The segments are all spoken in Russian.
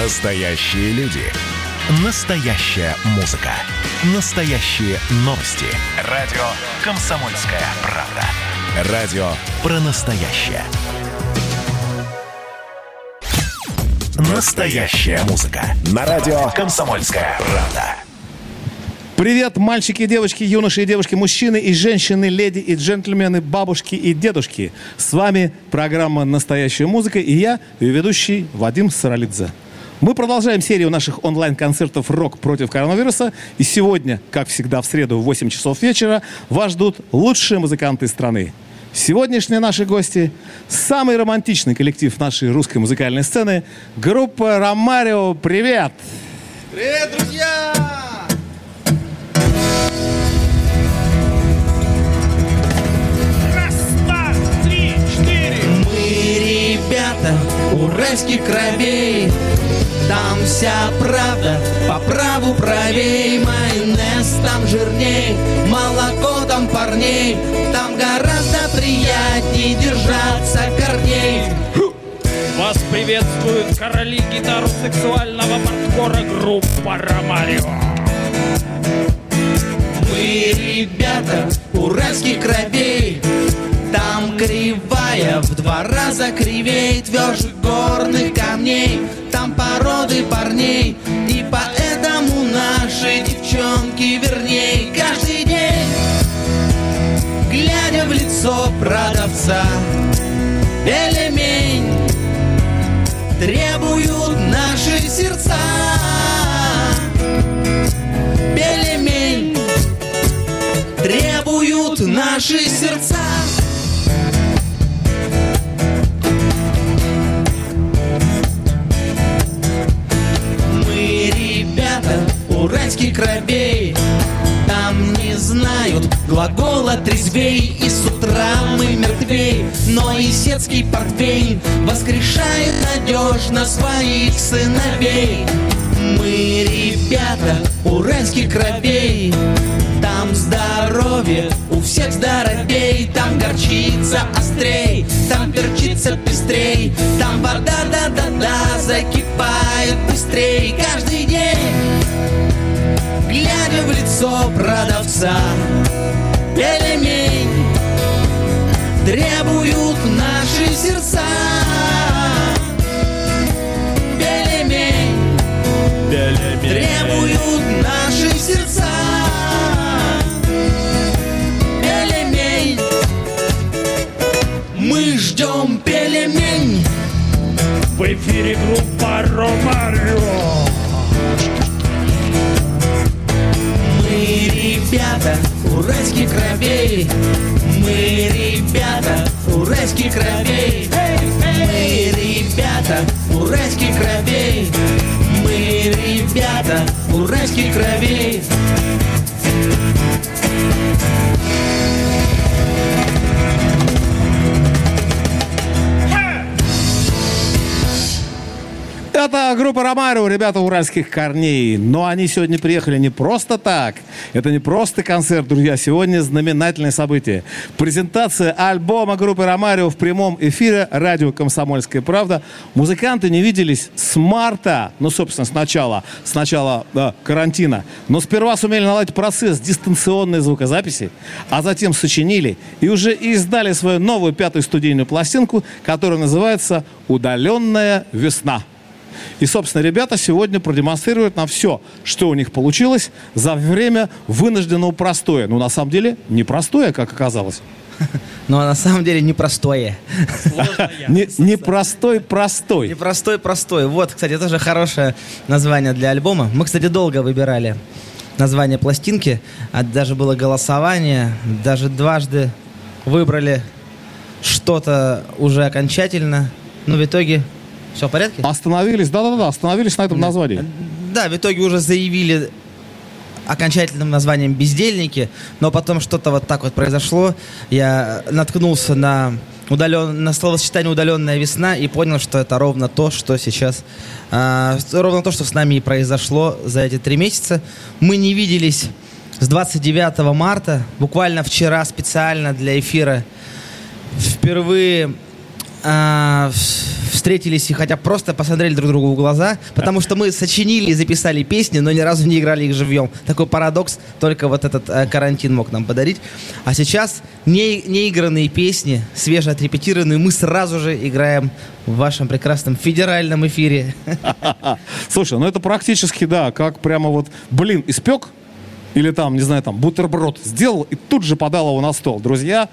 Настоящие люди. Настоящая музыка. Настоящие новости. Радио «Комсомольская правда». Радио про настоящее. Настоящая музыка. На радио «Комсомольская правда». Привет, мальчики и девочки, юноши и девушки, мужчины и женщины, леди и джентльмены, бабушки и дедушки. С вами программа «Настоящая музыка» и я, ее ведущий Вадим Саралидзе. Мы продолжаем серию наших онлайн-концертов «Рок против коронавируса». И сегодня, как всегда в среду в 8 часов вечера, вас ждут лучшие музыканты страны. Сегодняшние наши гости – самый романтичный коллектив нашей русской музыкальной сцены – группа «Ромарио». Привет! Привет, друзья! Раз, два, три, четыре. Мы ребята уральских кровей Там вся правда. По праву правей Майонез там жирней, молоко там парней. Там гораздо приятней держаться корней. Вас приветствуют короли гитар сексуального парткора группа Ромарио. Мы ребята уральских кровей Там кривая в два раза кривей Тверже горных камней. Там породы парней И поэтому наши девчонки верней. Каждый день Глядя в лицо продавца Элемень Требуют наши сердца. Белемень требуют наши сердца. Кровей, там не знают глагола трезвей И с утра мы мертвей, но и сетский портвейн Воскрешает надежно своих сыновей. Мы ребята уральских кровей. Там здоровье у всех здоровей. Там горчица острей, там перчица пестрей. Там вода да-да-да закипает быстрей. Каждый день глядя в лицо продавца Пельмень требуют наши сердца. Пельмень требуют наши сердца. Пельмень. Мы ждем пельмень. В эфире группа Ромарио. Уральских кровей. Мы ребята уральских кровей. Мы ребята уральских кровей. Мы ребята уральских кровей Группа Ромарио, ребята уральских корней. Но они сегодня приехали не просто так. Это не просто концерт, друзья. Сегодня знаменательное событие. Презентация альбома группы Ромарио в прямом эфире радио «Комсомольская правда». Музыканты не виделись с марта, ну, собственно, с начала, с начала да, карантина. Но сперва сумели наладить процесс дистанционной звукозаписи, а затем сочинили и уже издали свою новую пятую студийную пластинку, которая называется «Удаленная весна». И, собственно, ребята сегодня продемонстрируют нам все, что у них получилось за время вынужденного простоя. Ну, на самом деле, непростое, как оказалось. Но на самом деле непростое. Не, непростой, простой. Непростой, простой. Вот, кстати, тоже хорошее название для альбома. Мы, кстати, долго выбирали название пластинки. А даже было голосование. Даже дважды выбрали что-то уже окончательно. Но в итоге все в порядке? Остановились, да-да-да, остановились на этом названии. Да, в итоге уже заявили окончательным названием «Бездельники», но потом что-то вот так вот произошло. Я наткнулся на, удален... на словосочетание «удаленная весна» и понял, что это ровно то, что сейчас... а, ровно то, что с нами и произошло за эти три месяца. Мы не виделись с 29 марта, буквально вчера специально для эфира впервые в- встретились и хотя бы просто посмотрели друг другу в глаза, потому что мы сочинили и записали песни, но ни разу не играли их живьем. Такой парадокс только вот этот э, карантин мог нам подарить. А сейчас не, неигранные песни, свеже отрепетированные, мы сразу же играем в вашем прекрасном федеральном эфире. Слушай, ну это практически, да, как прямо вот, блин, испек, или там, не знаю, там, бутерброд сделал и тут же подал его на стол. Друзья,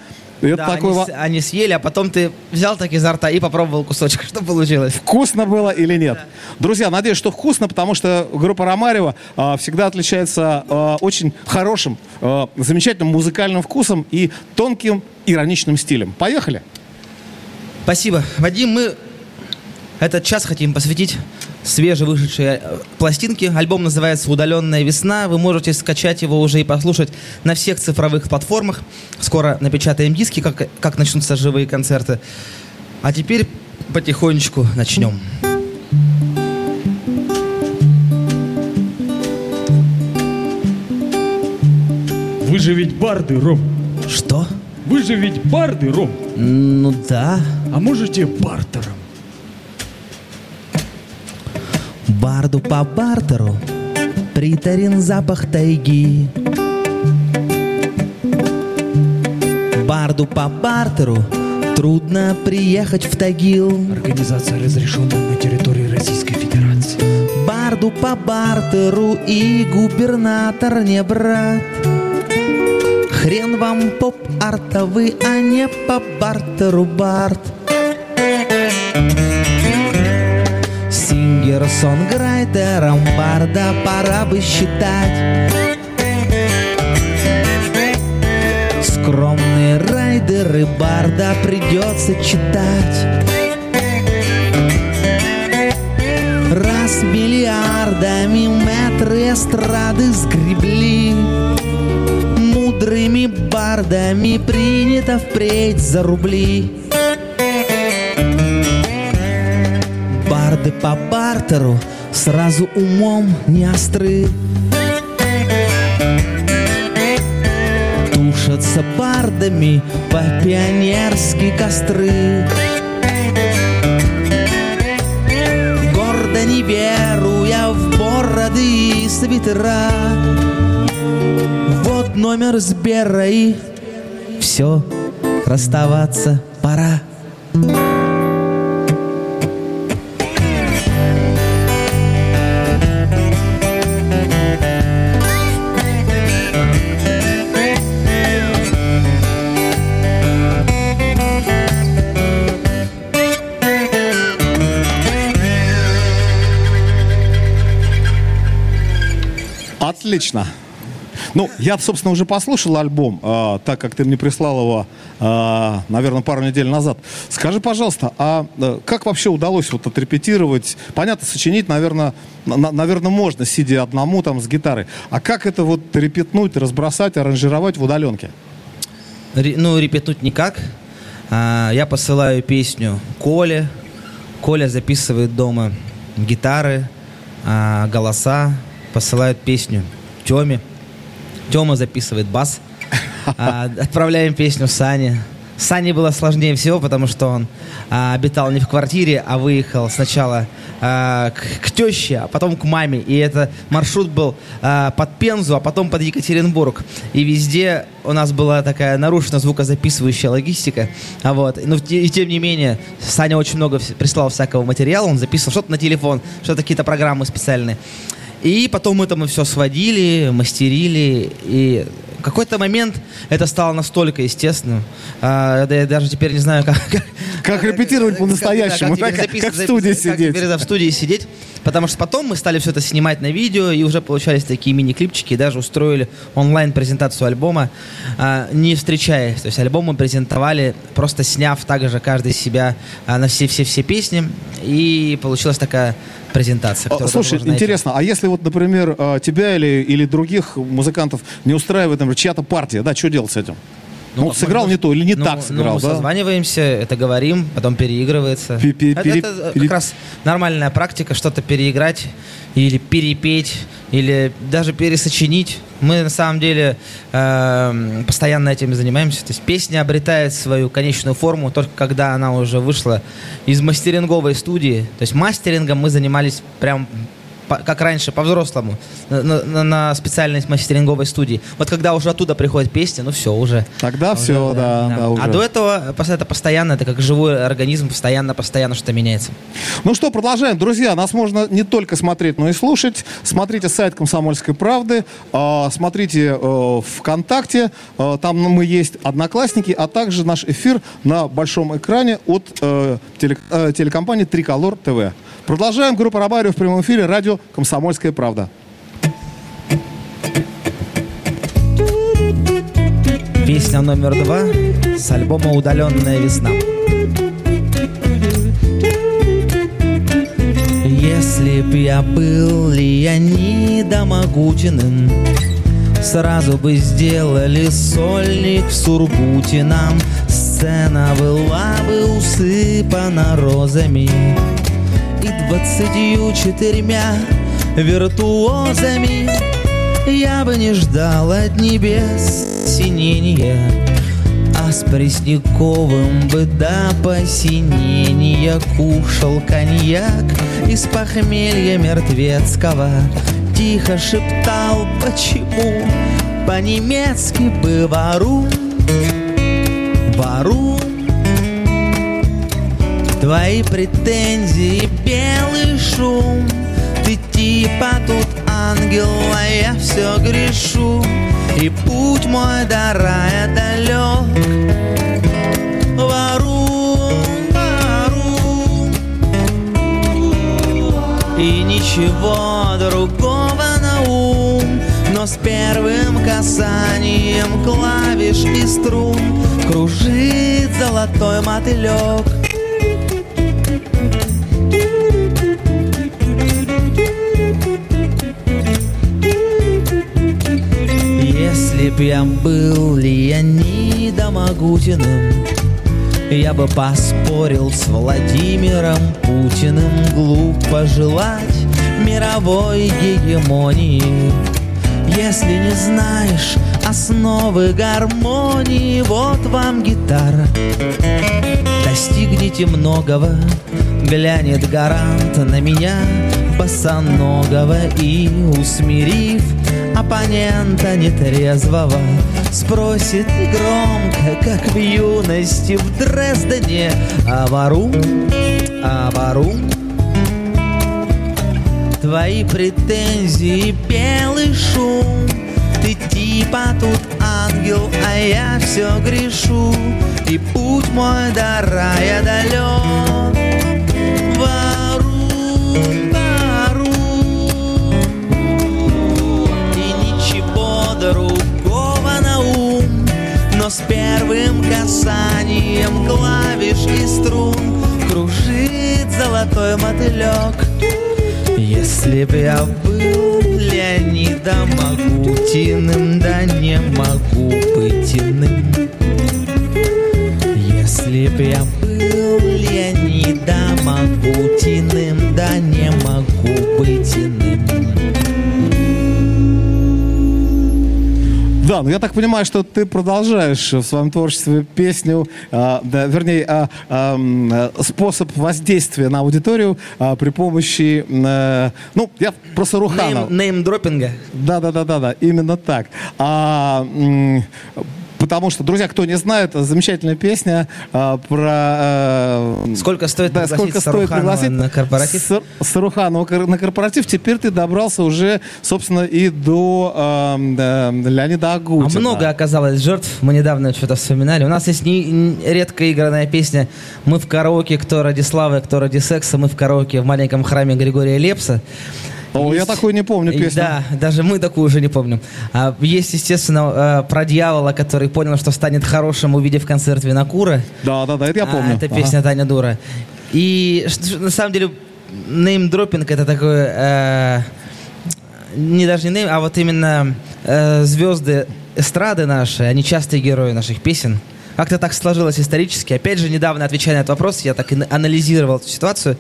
это Да, такой они, они съели, а потом ты взял так изо рта и попробовал кусочек. Что получилось? Вкусно было или нет? Друзья, надеюсь, что вкусно, потому что группа Ромарева а, всегда отличается а, очень хорошим, а, замечательным музыкальным вкусом и тонким ироничным стилем. Поехали! Спасибо. Вадим, мы этот час хотим посвятить свежевышедшей э, пластинке. Альбом называется «Удаленная весна». Вы можете скачать его уже и послушать на всех цифровых платформах. Скоро напечатаем диски, как, как начнутся живые концерты. А теперь потихонечку начнем. Вы же ведь барды, Ром. Что? Вы же ведь барды, Ром. Ну да. А можете бартером? Барду по бартеру приторен запах тайги. Барду по бартеру трудно приехать в Тагил. Организация разрешена на территории Российской Федерации. Барду по бартеру и губернатор не брат. Хрен вам поп-артовый, а не по бартеру бард. Сингер-сонграйтером барда пора бы считать. Скромные райдеры барда придется читать. Раз миллиардами метры эстрады сгребли Мудрыми бардами принято впредь за рубли Барды по бартеру сразу умом не остры. Тушатся бардами по-пионерски костры. Гордо не веруя в бороды и свитера Вот номер Сбера и все, расставаться пора. Отлично. Ну, я, собственно, уже послушал альбом, а, так как ты мне прислал его, а, наверное, пару недель назад. Скажи, пожалуйста, а э, как вообще удалось вот отрепетировать? Понятно, сочинить, наверное, на- наверное, можно, сидя одному там с гитарой. А как это вот репетнуть, разбросать, аранжировать в удаленке? Ре- ну, репетнуть никак. А, я посылаю песню Коле. Коля записывает дома гитары, а, голоса. Посылает песню Теме. Тема записывает бас. А, отправляем песню Сане. Сане было сложнее всего, потому что он а, обитал не в квартире, а выехал сначала а, к, к теще, а потом к маме. И это маршрут был а, под Пензу, а потом под Екатеринбург. И везде у нас была такая нарушена звукозаписывающая логистика. А вот. Но те- и тем не менее, Саня очень много прислал всякого материала, он записывал что-то на телефон, что-то какие-то программы специальные. И потом мы все сводили, мастерили, и какой-то момент это стало настолько естественным. а, я даже теперь не знаю, как... как- Как репетировать по-настоящему, да, да, как- как в студии запис- как сидеть. теперь, да, в студии сидеть. Потому что потом мы стали все это снимать на видео, и уже получались такие мини-клипчики, и даже устроили онлайн-презентацию альбома, а, не встречаясь. То есть альбом мы презентовали, просто сняв также каждый себя а, на все-все-все песни, и получилась такая презентация. Слушай, можно найти. интересно, а если вот, например, а, тебя или, или других музыкантов не устраивает, например, чья-то партия, да, что делать с этим? Ну, как сыграл можно- не то или не ну, так ну, сыграл, мы да? созваниваемся, это говорим, потом переигрывается. Пе- пе- это пере- это пере- как раз нормальная практика, что-то переиграть или перепеть, или даже пересочинить. Мы на самом деле эм, постоянно этим занимаемся. То есть песня обретает свою конечную форму только когда она уже вышла из мастеринговой студии. То есть мастерингом мы занимались прям по- как раньше, по-взрослому, на, на- на специальной мастеринговой студии. Вот когда уже оттуда приходит песня, ну все, уже. Тогда уже, все, да, да, уже. А до этого это постоянно, это как живой организм, постоянно-постоянно что-то меняется. Ну что, продолжаем. Друзья, нас можно не только смотреть, но и слушать. Смотрите сайт «Комсомольской правды», а, смотрите э, ВКонтакте, э, там мы есть «Одноклассники», а также наш эфир на большом экране от э, телекомпании «Триколор ТВ». Продолжаем. Группа «Робарио» в прямом эфире, радио «Комсомольская правда». Песня номер два с альбома «Удаленная весна». Если б я был Леонидом Агутиным, Сразу бы сделали сольник в Сургуте нам Сцена была бы усыпана розами И двадцатью четырьмя виртуозами Я бы не ждал от небес синения а с Пресняковым бы до посинения Кушал коньяк из похмелья мертвецкого Тихо шептал, почему по-немецки бы вору, вору Твои претензии белый шум. Ты типа тут ангел, а я все грешу. И путь мой до рая далек Вору, вору. И ничего другого на ум. Но с первым касанием клавиш и струн Кружит золотой мотылек Я был Леонидом Агутиным, я бы поспорил с Владимиром Путиным. Глупо желать мировой гегемонии Если не знаешь основы гармонии. Вот вам гитара. Достигните многого Глянет гарант на меня Босоногого. И усмирив оппонента нетрезвого Спросит громко, как в юности в Дрездене. А вору, а вору Твои претензии белый шум. Ты типа тут ангел, а я все грешу. И путь мой до рая далек касанием клавиш и струн Кружит золотой мотылек если б я был Леонидом Агутиным, да не могу быть иным. Если б я был Леонидом Агутиным, да не могу быть иным. Да, ну я так понимаю, что ты продолжаешь в своем творчестве песню, а, да, вернее, м, а, способ воздействия на аудиторию а, при помощи, э, ну, я про Саруханова. Нейм-дропинга. Да, да, да, да, да, именно так. А, потому что, друзья, кто не знает, замечательная песня а, про... э, Сколько стоит да, пригласить сколько стоит пригласить на корпоратив? Сар- Саруханова на корпоратив. Теперь ты добрался уже, собственно, и до э, да, Леонида А Агутина. много оказалось жертв. Мы недавно что-то вспоминали. У нас есть не, редко игранная песня «Мы в караоке, кто ради славы, кто ради секса». Мы в караоке в маленьком храме Григория Лепса. О, я такую не помню песню. Да, даже мы такую уже не помним. А, есть, естественно, э, про дьявола, который понял, что станет хорошим, увидев концерт Винокура. Да, да, да, это я А, помню. это Ага. песня Таня Дура. И на самом деле неймдропинг это такое... э, не даже не нейм, а вот именно э, звезды эстрады наши, они частые герои наших песен. Как-то так сложилось исторически. Опять же, недавно, отвечая на этот вопрос, я так и анализировал эту ситуацию.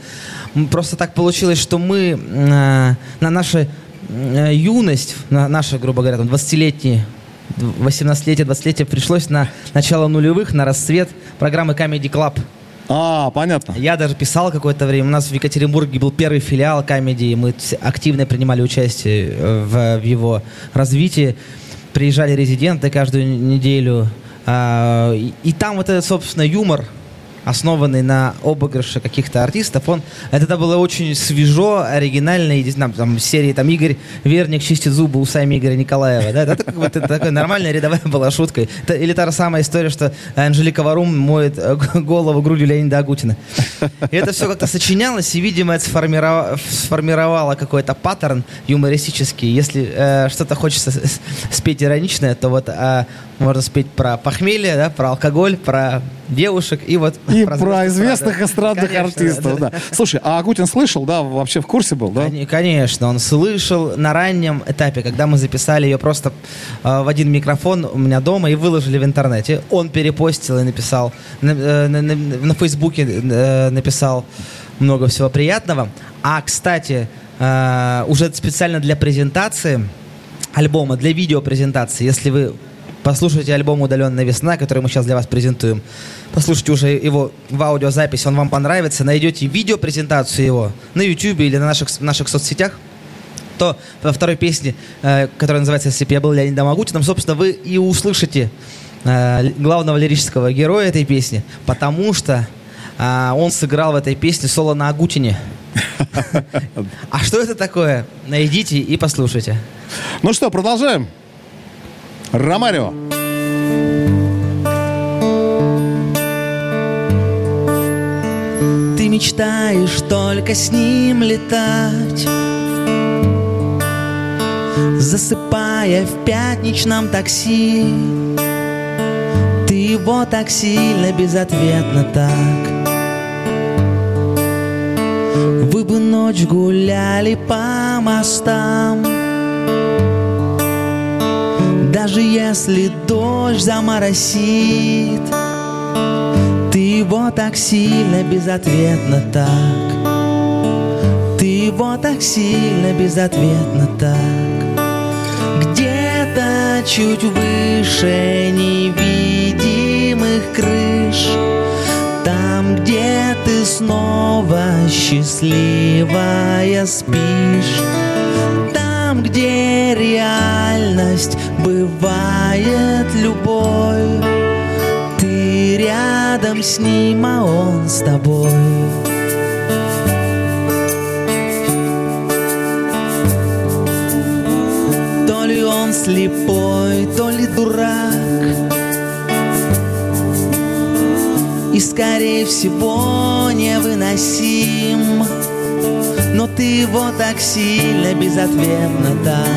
Просто так получилось, что мы э, на нашу э, юность, на наша, грубо говоря, там, 20-летние 18-летие, 20-летие пришлось на начало нулевых, на расцвет программы Comedy Club. А, понятно. Я даже писал какое-то время. У нас в Екатеринбурге был первый филиал комедии. Мы активно принимали участие э, в, в его развитии. Приезжали резиденты каждую неделю. А, и, там вот этот, собственно, юмор, основанный на обыгрыше каких-то артистов, он, это было очень свежо, оригинально, и действительно, там, в серии там Игорь Верник чистит зубы усами Игоря Николаева, да, это как бы такая нормальная рядовая была шутка. Или та же самая история, что Анжелика Варум моет э, голову грудью Леонида Агутина. И это все как-то сочинялось, и, видимо, это сформировало, сформировало какой-то паттерн юмористический. Если э, что-то хочется спеть ироничное, то вот э, можно спеть про похмелье, да, про алкоголь, про девушек и вот И звезд про известных эстрады. эстрадных Конечно, артистов, да. Слушай, а Агутин слышал, да, вообще в курсе был, да? Кон- Конечно, он слышал на раннем этапе, когда мы записали ее просто э, в один микрофон у меня дома и выложили в интернете. Он перепостил и написал на, э, на- на- на Фейсбуке э, написал много всего приятного. А, кстати, э, уже специально для презентации альбома, для видеопрезентации, если вы послушаете альбом «Удаленная весна», который мы сейчас для вас презентуем, послушайте уже его в аудиозаписи, он вам понравится, найдете видеопрезентацию его на YouTube или на наших, наших соцсетях, то во второй песне, э, которая называется «Если бы я был Леонидом Агутиным», собственно, вы и услышите э, главного лирического героя этой песни, потому что э, он сыграл в этой песне соло на Агутине. А что это такое? Найдите и послушайте. Ну что, продолжаем. Ромарио. Ты мечтаешь только с ним летать Засыпая в пятничном такси Ты его так сильно безответно так Вы бы ночь гуляли по мостам Даже если дождь заморосит. Ты его так сильно безответно так. Ты его так сильно безответно так. Где-то чуть выше невидимых крыш. Там, где ты снова счастливая спишь Там, где реальность бывает любой ты рядом с ним, а он с тобой. То ли он слепой, то ли дурак. И, скорее всего, невыносим. Но ты его так сильно безответно так.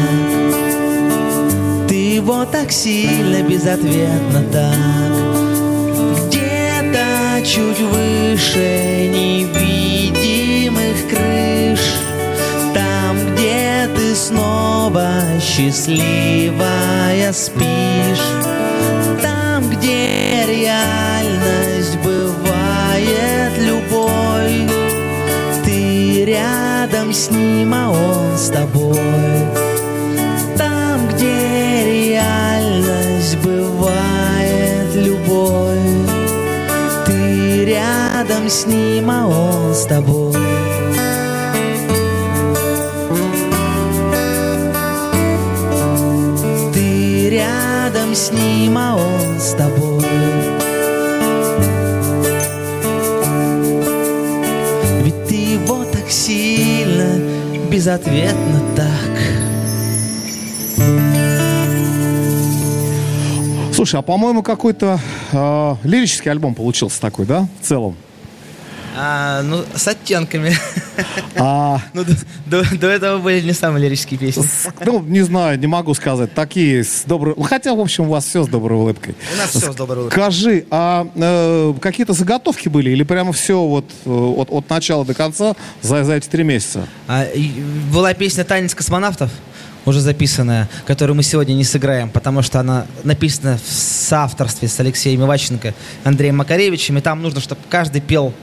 Ты его так сильно безответно так. Где-то чуть выше невидимых крыш. Там, где ты снова счастливая спишь. Там, где реальность рядом с ним, а он с тобой. Там, где реальность бывает любой. Ты рядом с ним, а он с тобой. Ты рядом с ним, а он с тобой безответно так Слушай, а по-моему какой-то э, лирический альбом получился такой, да, в целом? А, ну, с оттенками. А, Ну, до, до- до этого были не самые лирические песни. с- ну, не знаю, не могу сказать, такие с доброй... ну, Хотя, в общем, у вас все с доброй улыбкой. У нас все с доброй улыбкой. Скажи, а э, какие-то заготовки были или прямо все вот э, от, от начала до конца за, за эти три месяца? А, и была песня «Танец космонавтов», уже записанная, которую мы сегодня не сыграем, потому что она написана в соавторстве с Алексеем Иваченко, Андреем Макаревичем, и там нужно, чтобы каждый пел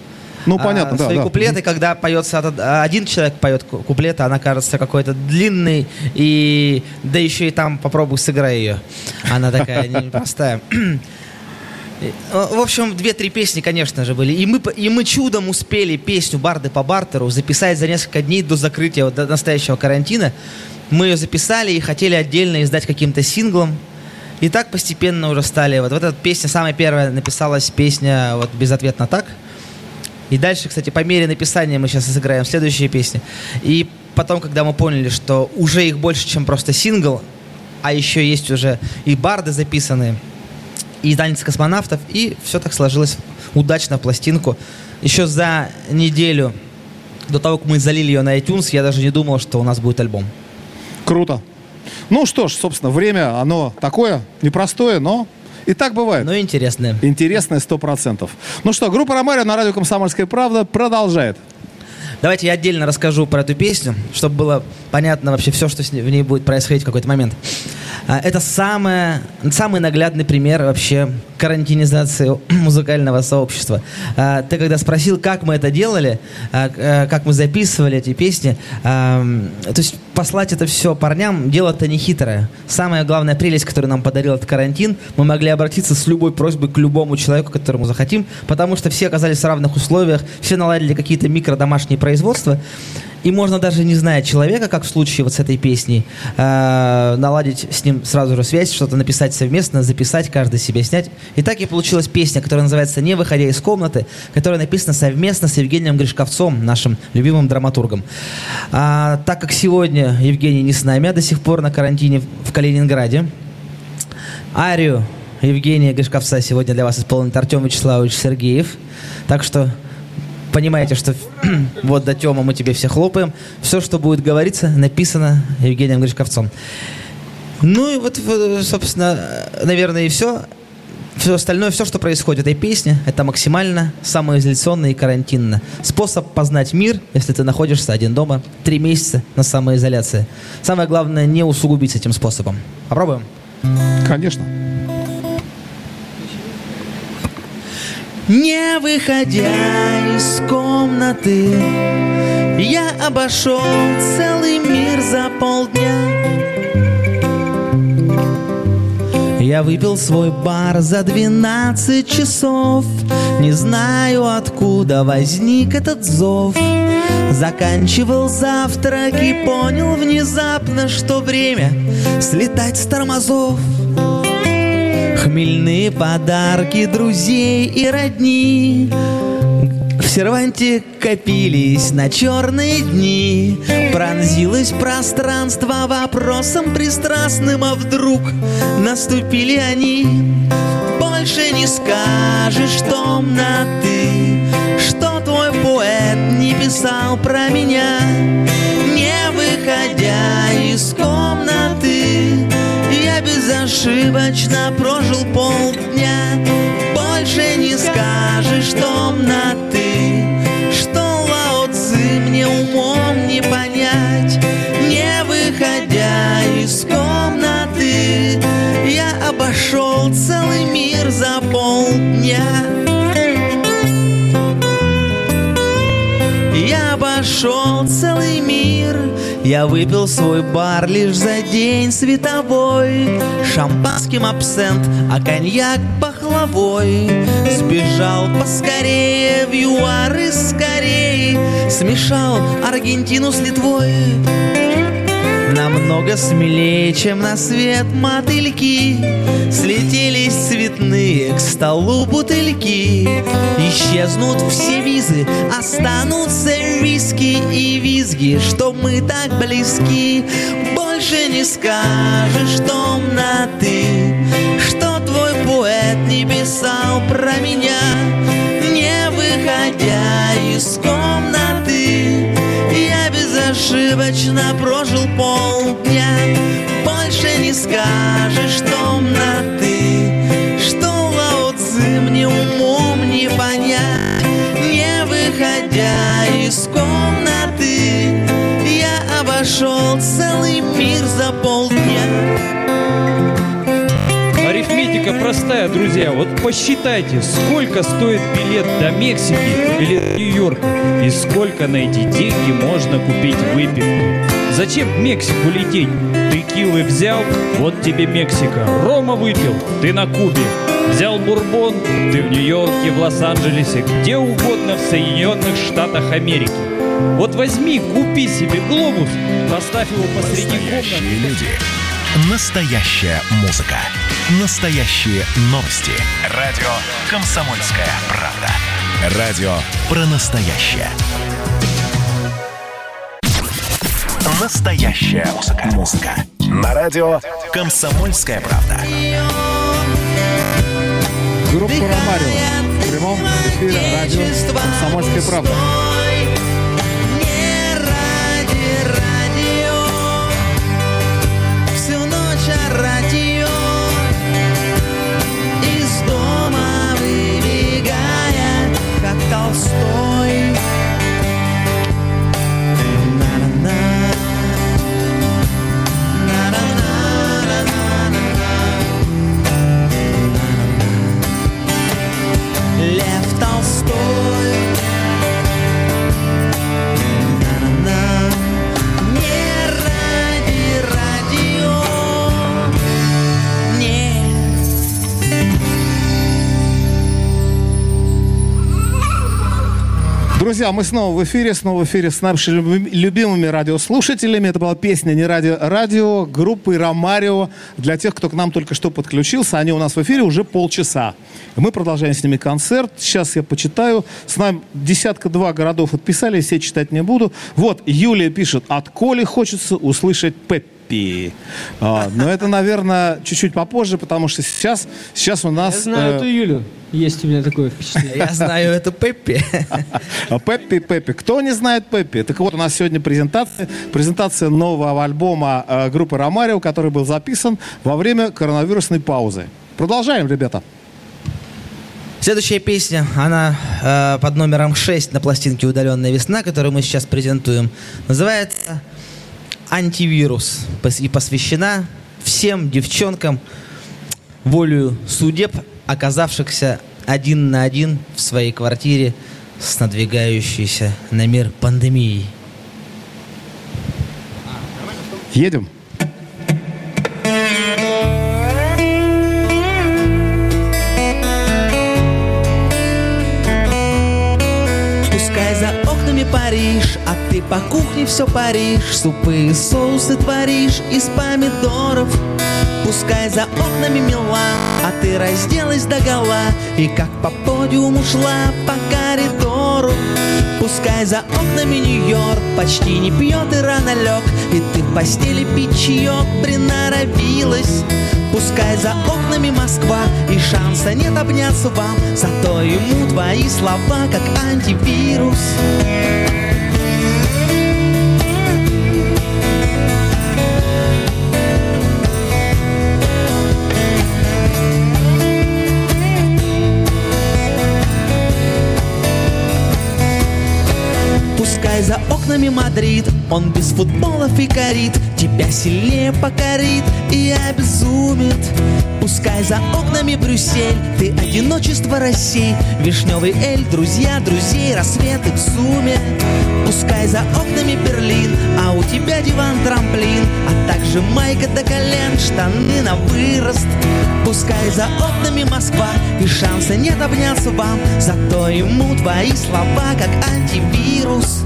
Ну, а, понятно, да, свои да. куплеты, когда поется от- один человек поет ку- куплет, а она кажется какой-то длинный, и да еще и там попробуй сыграй ее. Она такая непростая. В общем, две-три песни, конечно же, были. И мы, и мы чудом успели песню «Барды по бартеру» записать за несколько дней до закрытия, вот до настоящего карантина. Мы ее записали и хотели отдельно издать каким-то синглом. И так постепенно уже стали. Вот, вот эта песня, самая первая написалась песня вот «Безответно так». И дальше, кстати, по мере написания мы сейчас сыграем следующие песни. И потом, когда мы поняли, что уже их больше, чем просто сингл, а еще есть уже и барды записанные, и танец космонавтов, и все так сложилось удачно в пластинку. Еще за неделю до того, как мы залили ее на iTunes, я даже не думал, что у нас будет альбом. Круто. Ну что ж, собственно, время, оно такое, непростое, но и так бывает. Но интересное. Интересное сто процентов. Ну что, группа Ромарио на радио «Комсомольская правда» продолжает. Давайте я отдельно расскажу про эту песню, чтобы было понятно вообще все, что в ней будет происходить в какой-то момент. А, Это самое, самый наглядный пример вообще карантинизации музыкального сообщества. А, Ты когда спросил, как мы это делали, а, как мы записывали эти песни, то есть послать это все парням, дело-то не хитрое. Самая главная прелесть, которую нам подарил этот карантин, мы могли обратиться с любой просьбой к любому человеку, которому захотим, потому что все оказались в равных условиях, все наладили какие-то микро-домашние производства, и можно даже не зная человека, как в случае вот с этой песней, э, наладить с ним сразу же связь, что-то написать совместно, записать, каждый себе снять. И так и получилась песня, которая называется «Не выходя из комнаты», которая написана совместно с Евгением Гришковцом, нашим любимым драматургом. А, так как сегодня Евгений не с нами, а до сих пор на карантине в Калининграде, арию Евгения Гришковца сегодня для вас исполнит Артем Вячеславович Сергеев. Так что понимаете, что вот до Тёма мы тебе все хлопаем. Все, что будет говориться, написано Евгением Гришковцом. Ну и вот, собственно, наверное, и все. Все остальное, все, что происходит в этой песне, это максимально самоизоляционно и карантинно. Способ познать мир, если ты находишься один дома, три месяца на самоизоляции. Самое главное, не усугубить этим способом. Попробуем? Конечно. Не выходя из комнаты, я обошел целый мир за полдня. Я выпил свой бар за 12 часов. Не знаю, откуда возник этот зов. Заканчивал завтрак и понял внезапно, что время слетать с тормозов Хмельные подарки друзей и родни. В серванте копились на черные дни. Пронзилось пространство вопросом пристрастным А вдруг наступили они. Больше не скажешь томно ты Что твой поэт не писал про меня Не выходя из комнаты безошибочно прожил полдня. Больше не скажешь томно ты Что Лао мне умом не понять. Не выходя из комнаты Я обошел целый мир за полдня. Я обошел целый мир Я выпил свой бар лишь за день световой. Шампанским абсент, а коньяк пахлавой. Сбежал поскорее в ЮАР и скорей. Смешал Аргентину с Литвой Намного смелее, чем на свет мотыльки. Слетелись цветные к столу бутыльки. Исчезнут все визы, останутся виски и визги Что мы так близки. Больше не скажешь томно ты Что твой поэт не писал про меня Не выходя из комнаты безошибочно прожил полдня Больше не скажешь томно ты Что Лао мне умом не понять Не выходя из комнаты Я обошел целый мир за полдня. Арифметика простая, друзья. Вот посчитайте, сколько стоит билет до Мексики до Нью-Йорка и сколько на эти деньги можно купить выпивки. Зачем в Мексику лететь? Текилы взял, вот тебе Мексика. Рома выпил, ты на Кубе. Взял бурбон, ты в Нью-Йорке, в Лос-Анджелесе, где угодно в Соединенных Штатах Америки. Вот возьми, купи себе глобус, поставь его посреди комнаты. Настоящие люди. Настоящая музыка. Настоящие новости. Радио «Комсомольская правда». Радио про настоящее. Настоящая музыка. Музыка. На радио «Комсомольская правда». Группа Ромарио. В прямом эфире радио «Комсомольская правда». Друзья, мы снова в эфире, снова в эфире с нашими люби- любимыми радиослушателями. Это была песня «Не ради радио» группы «Ромарио». Для тех, кто к нам только что подключился, они у нас в эфире уже полчаса. Мы продолжаем с ними концерт. Сейчас я почитаю. С нами десятка-два городов отписали, все читать не буду. Вот, Юлия пишет, от Коли хочется услышать Пеппи. А, но это, наверное, чуть-чуть попозже, потому что сейчас, сейчас у нас... Я знаю э, эту Юлю. Есть у меня такое впечатление. Я знаю эту Пеппи. А Пеппи, Пеппи. Кто не знает Пеппи? Так вот, у нас сегодня презентация, презентация нового альбома э, группы Ромарио, который был записан во время коронавирусной паузы. Продолжаем, ребята. Следующая песня, она э, под номером 6 на пластинке «Удаленная весна», которую мы сейчас презентуем, называется «Антивирус» и посвящена всем девчонкам, волею судеб, оказавшихся один на один в своей квартире с надвигающейся на мир пандемией. Едем. Париж, а ты по кухне все паришь. Супы и соусы творишь из помидоров. Пускай за окнами Милан, а ты разделась до гола. И как по подиуму шла по коридору Пускай за окнами Нью-Йорк почти не пьет и рано лег И ты в постели пить чаек приноровилась. Пускай за окнами Москва И шанса нет обняться вам Зато ему твои слова как антивирус Пускай за окнами Мадрид. Он без футболов и коррид Тебя сильнее покорит и обезумит. Пускай за окнами Брюссель Ты одиночество России. Вишневый эль, друзья, друзей Рассветы в сумме Пускай за окнами Берлин А у тебя диван-трамплин А также майка до колен Штаны на вырост. Пускай за окнами Москва И шанса нет обняться вам. Зато ему твои слова Как антивирус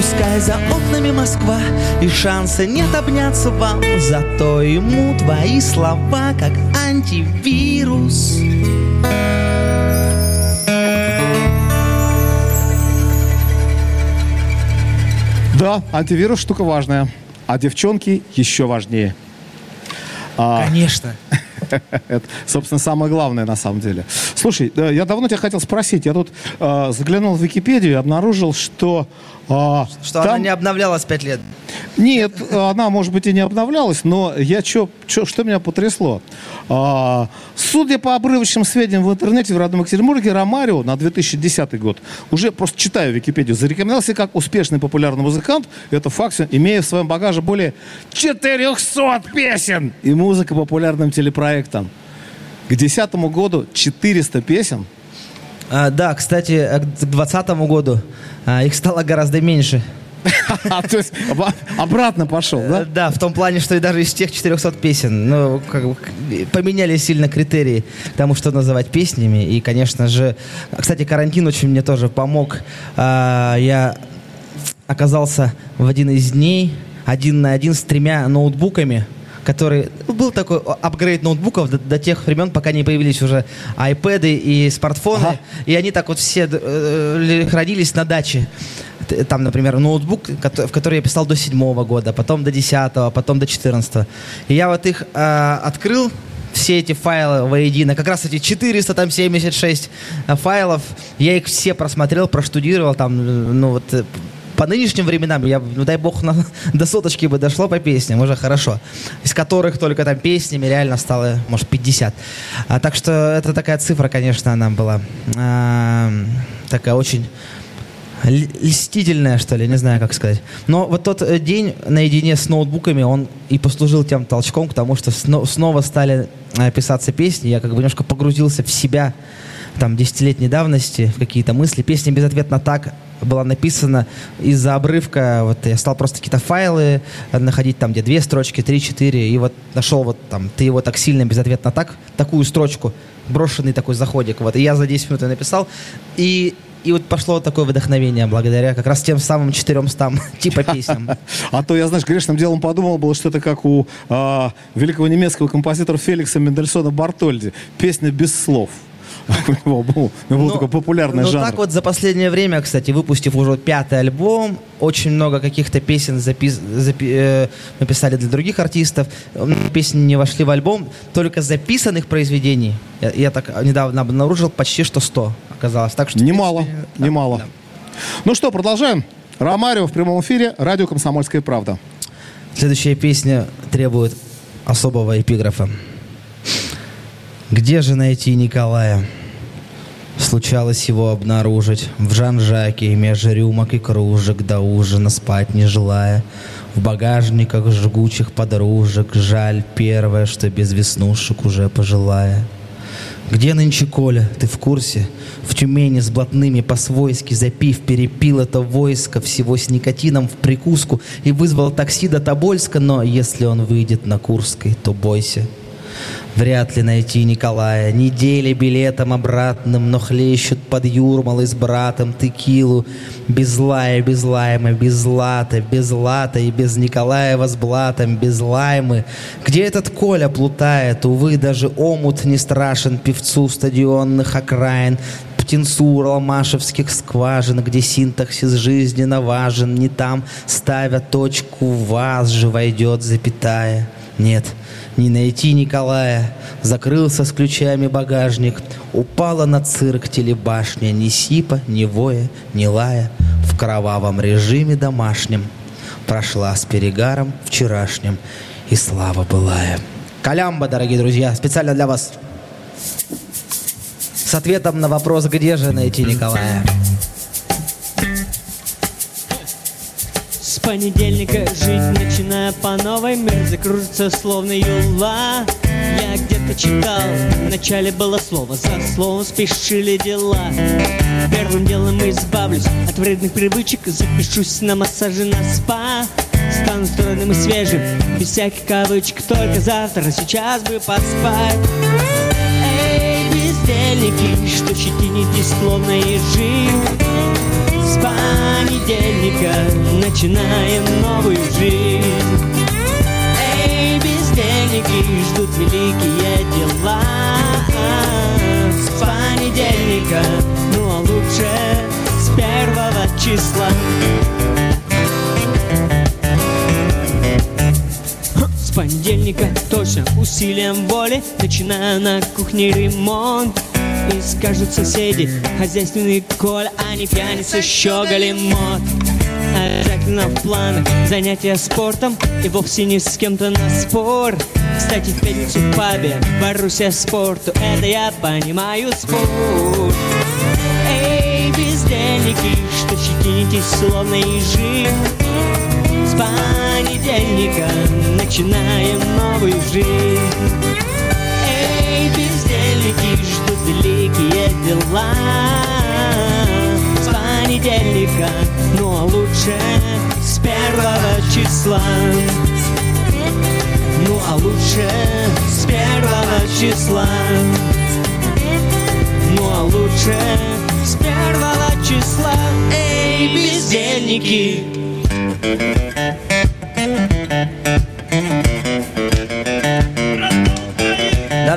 Пускай за окнами Москва И шанса нет обняться вам Зато ему твои слова Как антивирус Да, антивирус штука важная. А девчонки еще важнее. А, Конечно. Это, собственно, самое главное на самом деле. Слушай, я давно тебя хотел спросить. Я тут э, заглянул в Википедию и обнаружил, что... э, Что там- она не обновлялась пять лет. Нет, она, может быть, и не обновлялась, но я чё, чё, что меня потрясло? А, судя по обрывочным сведениям в интернете в родном Екатеринбурге, Ромарио на 2010 год, уже просто читаю Википедию, зарекомендовался как успешный популярный музыкант. Это факт, имея в своем багаже более 400 песен и музыка популярным телепроектам. К 2010 году 400 песен. А, да, кстати, э, к 2020 году а, их стало гораздо меньше. А, То есть обратно пошел, Э, да? Да, в том плане, что и даже из тех 400 песен, ну, как бы, поменяли сильно критерии тому, что называть песнями. И, конечно же, кстати, карантин очень мне тоже помог. А, Я оказался в один из дней один на один с тремя ноутбуками, которые... ну, Был такой апгрейд ноутбуков до, до тех времен, пока не появились уже iPad и смартфоны. Ага. И они так вот все э, ли- хранились на даче. Т- Там, например, ноутбук, в который я писал до седьмого года, потом до десятого, потом до четырнадцатого. И я вот их э, открыл, все эти файлы воедино, как раз эти 476 э, файлов, я их все просмотрел, проштудировал, там, э, ну вот, э, по нынешним временам, я, ну дай бог, на- до соточки бы дошло по песням, уже хорошо. Из которых только там песнями реально стало, может, 50. А, так что это такая цифра, конечно, она была а, такая очень л- льстительная, что ли, не знаю, как сказать. Но вот тот э, день наедине с ноутбуками, он и послужил тем толчком к тому, что сно- снова стали э, писаться песни. Я как бы немножко погрузился в себя, там, десятилетней давности, в какие-то мысли. Песня «Безответно так» была написана из-за обрывка. Вот я стал просто какие-то файлы э, находить, там, где две строчки, три, четыре, и вот нашел вот там «Ты его так сильно, безответно так», такую строчку, брошенный такой заходик. Вот, и я за 10 минут ее написал. И и вот пошло такое вдохновение благодаря как раз тем самым 400 типа песням. А то я, знаешь, грешным делом подумал, было что-то как у а, великого немецкого композитора Феликса Мендельсона Бартольди. Песня без слов. У него был, у него был Ну, такой популярный ну, жанр. так вот за последнее время, кстати, выпустив уже пятый альбом, очень много каких-то песен запис- запи- э, написали для других артистов. Песни не вошли в альбом. Только записанных произведений, я, я так недавно обнаружил, почти что 100 оказалось. Так что, Немало, принципе, да, немало. да. Ну что, продолжаем. Ромарио в прямом эфире, радио «Комсомольская правда». Следующая песня требует особого эпиграфа. Где же найти Николая? Случалось его обнаружить в Жан-Жаке меж рюмок и кружек до ужина спать не желая. В багажниках жгучих подружек жаль первое, что без веснушек уже пожилая. Где нынче Коля, ты в курсе? В Тюмени с блатными по-свойски запив, перепил это войско всего с никотином в прикуску и вызвал такси до Тобольска, но если он выйдет на Курской, то бойся. Вряд ли найти Николая. Недели билетом обратным, но хлещут под Юрмалой с братом текилу. Без лая, без лаймы, без лата, без лата и без Николаева с блатом, без лаймы. Где этот Коля плутает? Увы, даже омут не страшен певцу стадионных окраин. птенцу ромашевских скважин, где синтаксис жизненно важен, не там, ставя точку, вас же войдет запятая. Нет, не найти Николая. Закрылся с ключами багажник. Упала на цирк телебашня. Ни сипа, ни воя, ни лая. В кровавом режиме домашнем. Прошла с перегаром вчерашним. И слава былая. Колямба, дорогие друзья, специально для вас. С ответом на вопрос, где же найти Николая. С понедельника жить начиная по новой. Мир закружится словно юла. Я где-то читал, вначале было слово За словом спешили дела. Первым делом избавлюсь от вредных привычек Запишусь на массажи на спа. Стану стройным и свежим, без всяких кавычек Только завтра, сейчас бы поспать. Эй, бездельники, что щетинитесь словно ежи понедельника начинаем новую жизнь. Эй, бездельники ждут великие дела. С понедельника, ну а лучше с первого числа. С понедельника точно усилием воли Начинаю на кухне ремонт И скажут соседи, хозяйственный Коля А не пьяница, щеголи мод Обязательно в планах занятия спортом И вовсе не с кем-то на спор. Кстати, в пятницу в пабе Боруссия спорту Это я понимаю спорт. Эй, бездельники, что щетинитесь словно ежи С понедельника начинаем новую жизнь бездельники, ждут великие дела. С понедельника, ну а лучше с первого числа. Ну а лучше с первого числа. Ну а лучше с первого числа. Эй, бездельники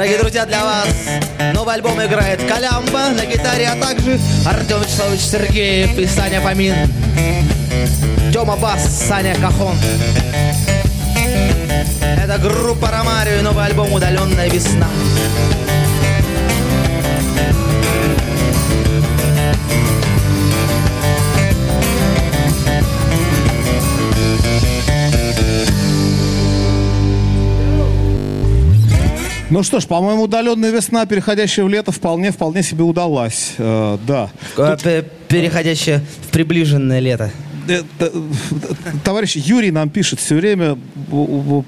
Дорогие друзья, для вас новый альбом играет Калямба на гитаре, а также Артем Вячеславович Сергеев и Саня Фомин. Тёма Бас, Саня Кахон. Это группа Ромарио и новый альбом «Удаленная весна». Ну что ж, по-моему, удаленная весна, переходящая в лето, вполне, вполне себе удалась. Э, да. Э, пе- Переходящее в приближенное лето. Э, Товарищ Юрий нам пишет все время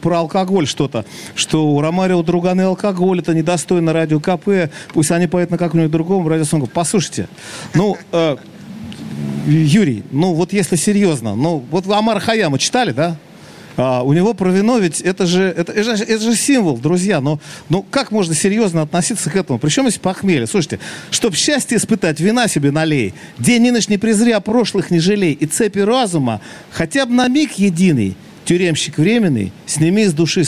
про алкоголь что-то, что у Ромарио друганы алкоголь, это недостойно радио КП, пусть они поют на каком-нибудь другом радиосонгу. Послушайте, ну, э, Юрий, ну вот если серьезно, ну вот Амар Хаяма читали, да? А, у него про вино ведь это же, это, это же, это же символ, друзья. Но, ну как можно серьезно относиться к этому? Причем здесь похмелье. Слушайте, чтоб счастье испытать, вина себе налей. День нынеш не презри, а прошлых не жалей. И цепи разума хотя бы на миг единый, тюремщик временный, сними с души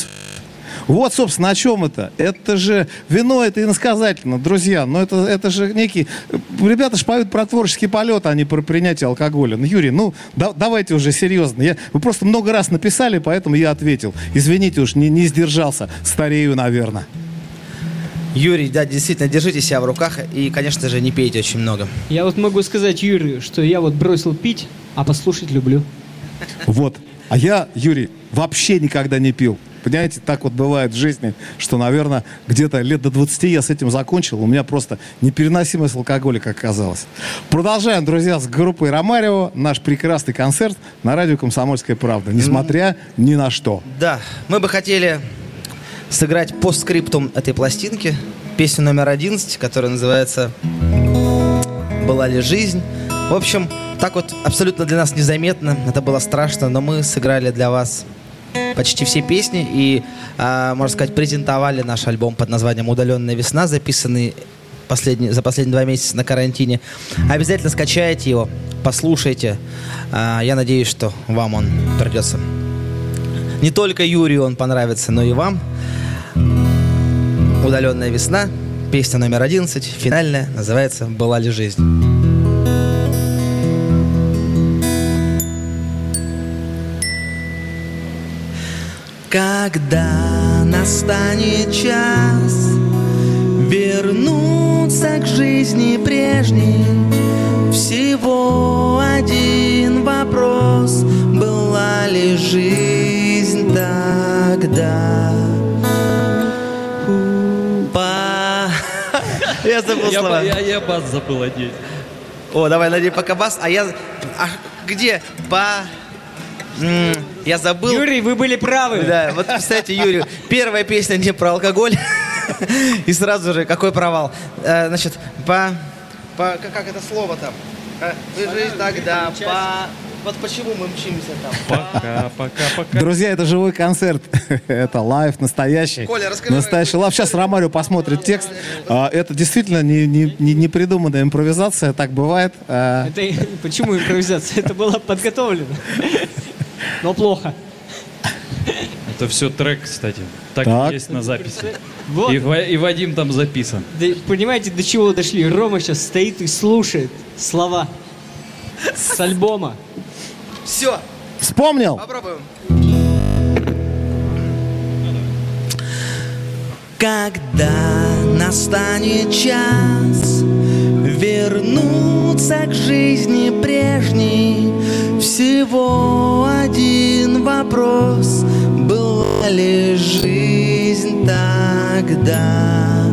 вот, собственно, о чем это. Это же вино, это иносказательно, друзья. Но это, это же некий... Ребята же поют про творческий полет, а не про принятие алкоголя. Ну, Юрий, ну, да- давайте уже серьезно. Я, вы просто много раз написали, поэтому я ответил. Извините уж, не, не сдержался. Старею, наверное. Юрий, да, действительно, держите себя в руках и, конечно же, не пейте очень много. Я вот могу сказать Юрию, что я вот бросил пить, а послушать люблю. Вот. А я, Юрий, вообще никогда не пил. Понимаете, так вот бывает в жизни, что, наверное, где-то лет до 20 я с этим закончил. У меня просто непереносимость алкоголя, как оказалось. Продолжаем, друзья, с группой Ромарио. Наш прекрасный концерт на радио «Комсомольская правда». Несмотря ни на что. Да, мы бы хотели сыграть по скриптум этой пластинки песню номер 11, которая называется «Была ли жизнь?». В общем, так вот абсолютно для нас незаметно, это было страшно, но мы сыграли для вас почти все песни и, а, можно сказать, презентовали наш альбом под названием «Удаленная весна», записанный последние, за последние два месяца на карантине. Обязательно скачайте его, послушайте. А, Я надеюсь, что вам он придется не только Юрию он понравится, но и вам. Удаленная весна, песня номер 11, финальная, называется «Была ли жизнь?». Когда настанет час вернуться к жизни прежней, всего один вопрос, была ли жизнь тогда? Па... Я забыл Я, слова. я, я бас забыл одеть. О, давай, найди пока бас. А я... А где? М, Я забыл. Юрий, вы были правы. Да, вот, кстати, Юрию, первая песня не про алкоголь. И сразу же, какой провал. Э, Значит, по... по как, как это слово там? Э, Вы жизнь тогда, по... Вот почему мы мчимся там? Пока, пока, пока. Друзья, это живой концерт. это live настоящий. Коля, расскажи. Настоящий live. Сейчас Ромарио посмотрит текст. А, Это действительно не, не, не, не придуманная импровизация. Так бывает. А, Это почему импровизация? Это было подготовлено. Но плохо. Это все трек, кстати. Так, Так. есть на записи. Вот. И, и Вадим там записан. Да, понимаете, до чего дошли? Рома сейчас стоит и слушает слова с альбома. Все, Вспомнил? попробуем. Когда настанет час вернуться к жизни прежней, Всего один вопрос Была ли жизнь тогда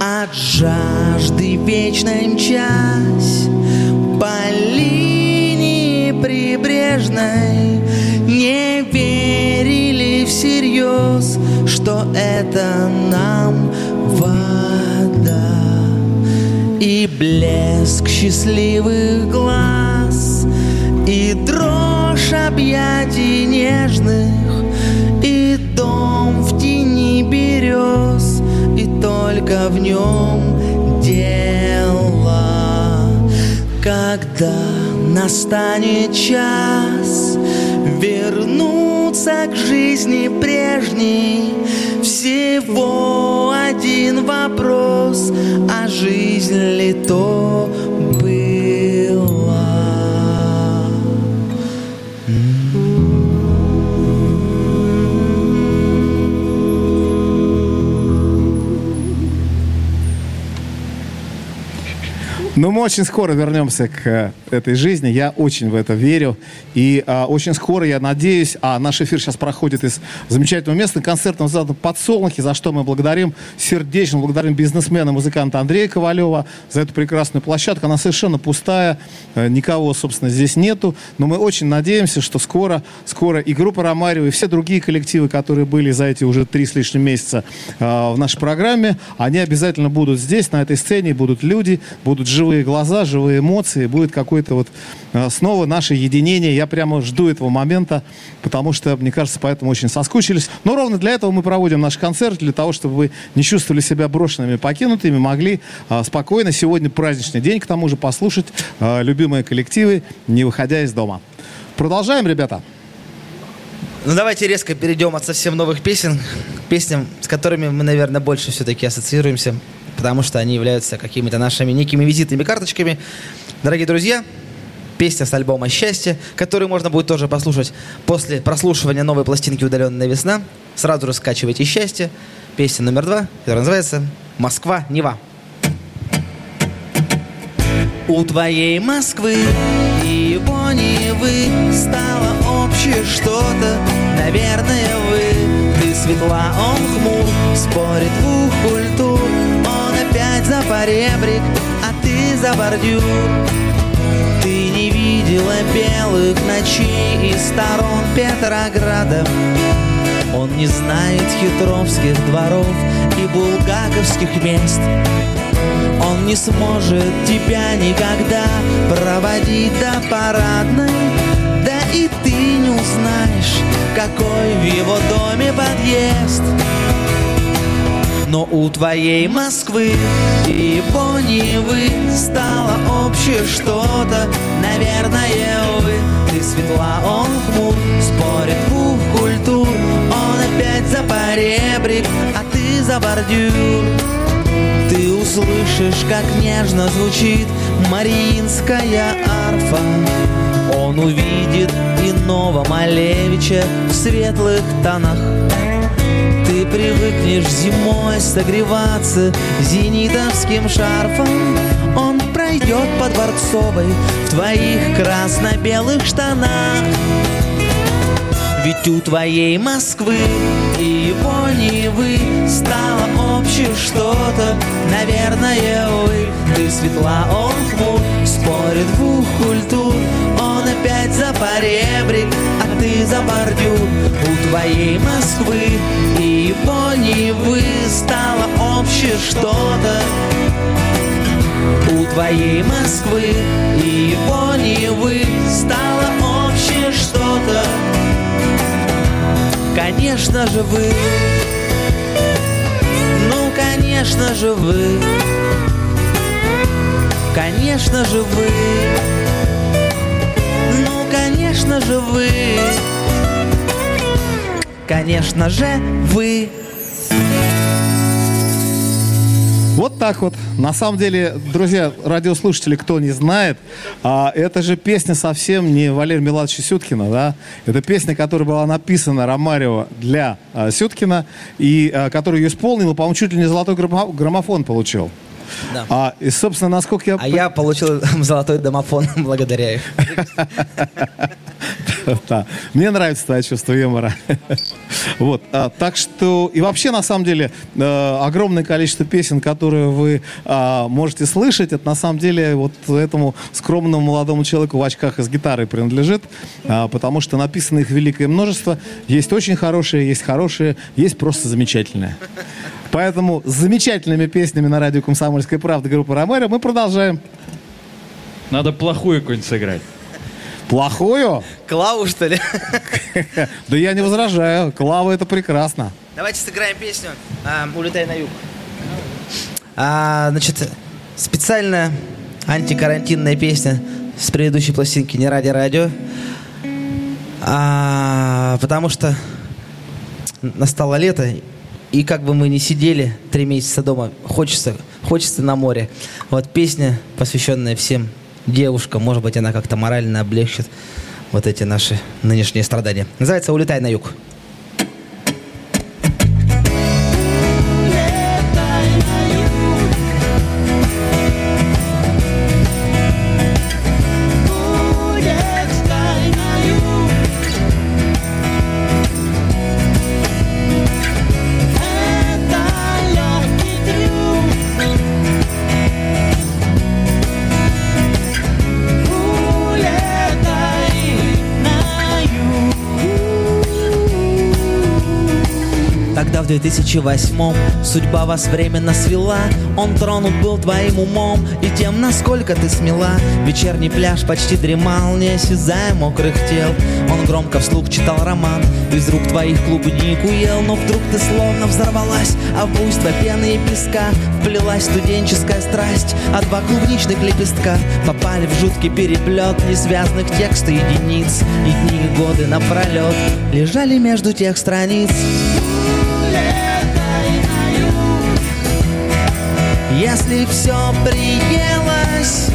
От жажды вечной мчась По линии прибрежной? Не верили всерьез Что это нам вода? И блеск счастливых глаз И дрожь объятий в нем дело. Когда настанет час Вернуться к жизни прежней Всего один вопрос А жизнь ли то Но мы очень скоро вернемся к э, этой жизни. Я очень в это верю. И а, очень скоро, я надеюсь, а наш эфир сейчас проходит из замечательного места концертного зала «Подсолнухи», за что мы благодарим, сердечно благодарим бизнесмена, музыканта Андрея Ковалева за эту прекрасную площадку. Она совершенно пустая, э, никого, собственно, здесь нету. Но мы очень надеемся, что скоро, скоро и группа «Ромарио», и все другие коллективы, которые были за эти уже три с лишним месяца э, в нашей программе, они обязательно будут здесь, на этой сцене, будут люди, будут живые глаза, живые эмоции, будет какое-то вот э, снова наше единение. Я прямо жду этого момента, потому что, мне кажется, поэтому очень соскучились. Но ровно для этого мы проводим наш концерт, для того, чтобы вы не чувствовали себя брошенными, покинутыми, могли э, спокойно сегодня праздничный день, к тому же послушать э, любимые коллективы, не выходя из дома. Продолжаем, ребята. Ну давайте резко перейдем от совсем новых песен к песням, с которыми мы, наверное, больше все-таки ассоциируемся, потому что они являются какими-то нашими некими визитными карточками. Дорогие друзья, песня с альбома «Счастье», которую можно будет тоже послушать после прослушивания новой пластинки «Удаленная весна». Сразу же скачивайте «Счастье». Песня номер два, которая называется «Москва, Нева». У твоей Москвы и его Невы Стало общее что-то, наверное, вы Ты светла, он хмур, спорит Он опять за поребрик, а ты за бордюр. Ты не видела белых ночей из сторон Петрограда. Он не знает хитровских дворов и булгаковских мест. Он не сможет тебя никогда проводить до парадной. Да и ты не узнаешь, какой в его доме подъезд но у твоей Москвы его Невы Стало общее что-то, наверное, вы Ты светла, он хмур, спорит двух культур. Он опять за поребрик, а ты за бордюр. Ты услышишь, как нежно звучит Мариинская арфа. Он увидит иного Малевича в светлых тонах Ты привыкнешь зимой согреваться зенитовским шарфом. Он пройдет по Дворцовой в твоих красно-белых штанах. Ведь у твоей Москвы и его Невы Стало общее что-то, наверное, вы Ты светла, он хмур, спорит двух культур опять за поребрик, а ты за бордюр У твоей Москвы. И его Невы Стало общее что-то у твоей Москвы. И его Невы Стало общее что-то. Конечно же вы. Ну, конечно же вы. Конечно же вы конечно же вы Конечно же вы Вот так вот. На самом деле, друзья, радиослушатели, кто не знает, а, это же песня совсем не Валерия Меладовича Сюткина, да? Это песня, которая была написана Ромарио для а, Сюткина, и а, который ее исполнил, по-моему, чуть ли не золотой граммо- граммофон получил. Да. А, и, собственно, насколько я... А я получил золотой домофон благодаря их. Да. Мне нравится твое чувство юмора. Вот. а, так что, и вообще, на самом деле, э, огромное количество песен, которые вы а, можете слышать, это на самом деле вот этому скромному молодому человеку в очках и с гитарой принадлежит, а, потому что написано их великое множество. Есть очень хорошие, есть хорошие, есть просто замечательные. Поэтому с замечательными песнями на радио «Комсомольская правда» группы «Ромеро» мы продолжаем. Надо плохую какую-нибудь сыграть. Плохую? Клаву, что ли? Да я не возражаю. Клава это прекрасно. Давайте сыграем песню а, «Улетай на юг». А, значит, специальная антикарантинная песня с предыдущей пластинки «Не ради радио». А, потому что настало лето, и как бы мы ни сидели три месяца дома, хочется, хочется на море. Вот песня, посвященная всем девушкам, может быть, она как-то морально облегчит вот эти наши нынешние страдания. Называется «Улетай на юг». Тогда в 2008 судьба вас временно свела. Он тронут был твоим умом и тем, насколько ты смела. Вечерний пляж почти дремал, не осязая мокрых тел. Он громко вслух читал роман, из рук твоих клубнику ел Но вдруг ты словно взорвалась, а в буйство пены и песка Вплелась студенческая страсть, а два клубничных лепестка Попали в жуткий переплет несвязных текстов единиц. И дни и годы напролет лежали между тех страниц Если все приелось,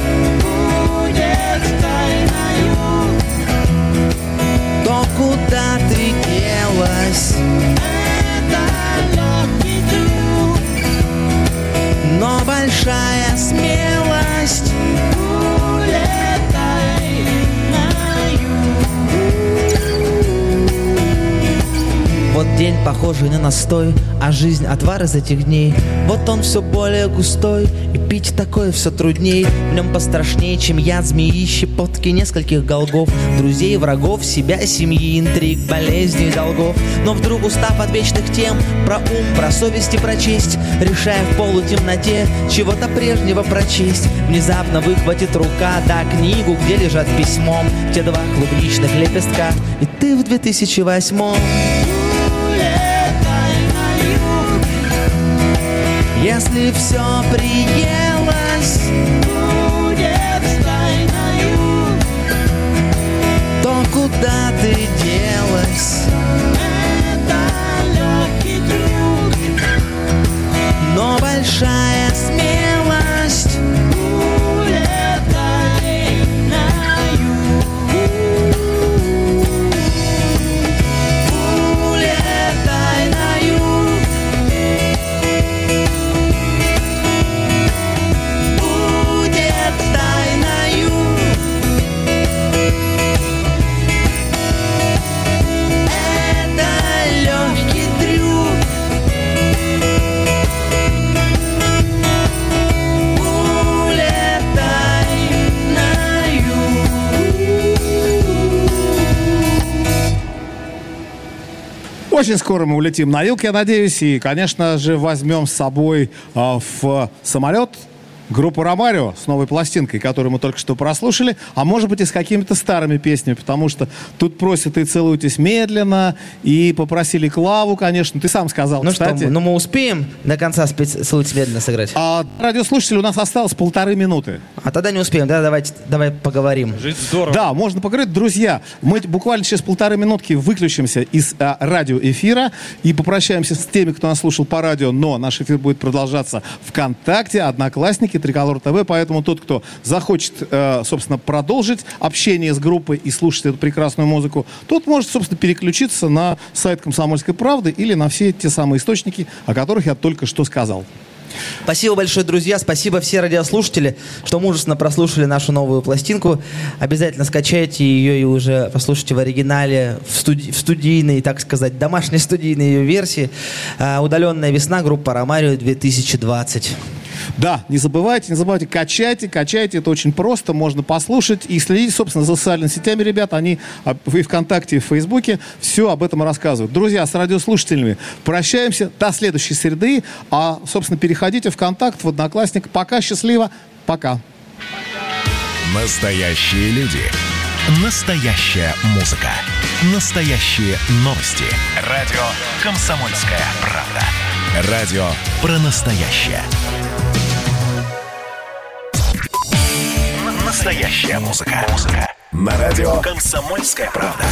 то куда ты делась? Но большая смелость Вот день похожий на настой, а жизнь отвар из этих дней. Вот он все более густой, и пить такое все трудней. В нем пострашнее, чем яд змеи, щепотки нескольких голгов. Друзей, врагов, себя, семьи, интриг, болезней, долгов. Но вдруг устав от вечных тем, про ум, про совесть и про честь, решая в полутемноте чего-то прежнего прочесть, внезапно выхватит рука, да, книгу, где лежат письмом те два клубничных лепестка, и ты в 2008 Если все приелось, то куда ты Очень скоро мы улетим на юг, я надеюсь, и, конечно же, возьмем с собой а, в самолет группу Ромарио с новой пластинкой, которую мы только что прослушали, а может быть и с какими-то старыми песнями, потому что тут просят и целуйтесь медленно, и попросили Клаву, конечно, ты сам сказал, Ну кстати. что, ну мы успеем до конца спец... «Целуйте медленно» сыграть? А радиослушатели у нас осталось полторы минуты. А тогда не успеем, да, давайте, давай поговорим. Жить здорово. Да, можно поговорить. Друзья, мы буквально через полторы минутки выключимся из а, радиоэфира и попрощаемся с теми, кто нас слушал по радио, но наш эфир будет продолжаться ВКонтакте, Одноклассники, Триколор ТВ, поэтому тот, кто захочет, э, собственно, продолжить общение с группой и слушать эту прекрасную музыку, тот может, собственно, переключиться на сайт «Комсомольской правды» или на все те самые источники, о которых я только что сказал. Спасибо большое, друзья. Спасибо все радиослушатели, что мужественно прослушали нашу новую пластинку. Обязательно скачайте ее и уже послушайте в оригинале, в, студи- в студийной, так сказать, домашней студийной ее версии. А, Удаленная весна, группа Ромарио 2020. Да, не забывайте, не забывайте, качайте, качайте, это очень просто, можно послушать и следить, собственно, за социальными сетями, ребят, они а, и ВКонтакте, и в Фейсбуке все об этом рассказывают. Друзья, с радиослушателями прощаемся до следующей среды, а, собственно, переходите в Контакт, в Одноклассник. Пока, счастливо, пока. Настоящие люди. Настоящая музыка. Настоящие новости. Радио «Комсомольская правда». Радио про настоящее. Настоящая музыка. Музыка. На радио «Комсомольская правда».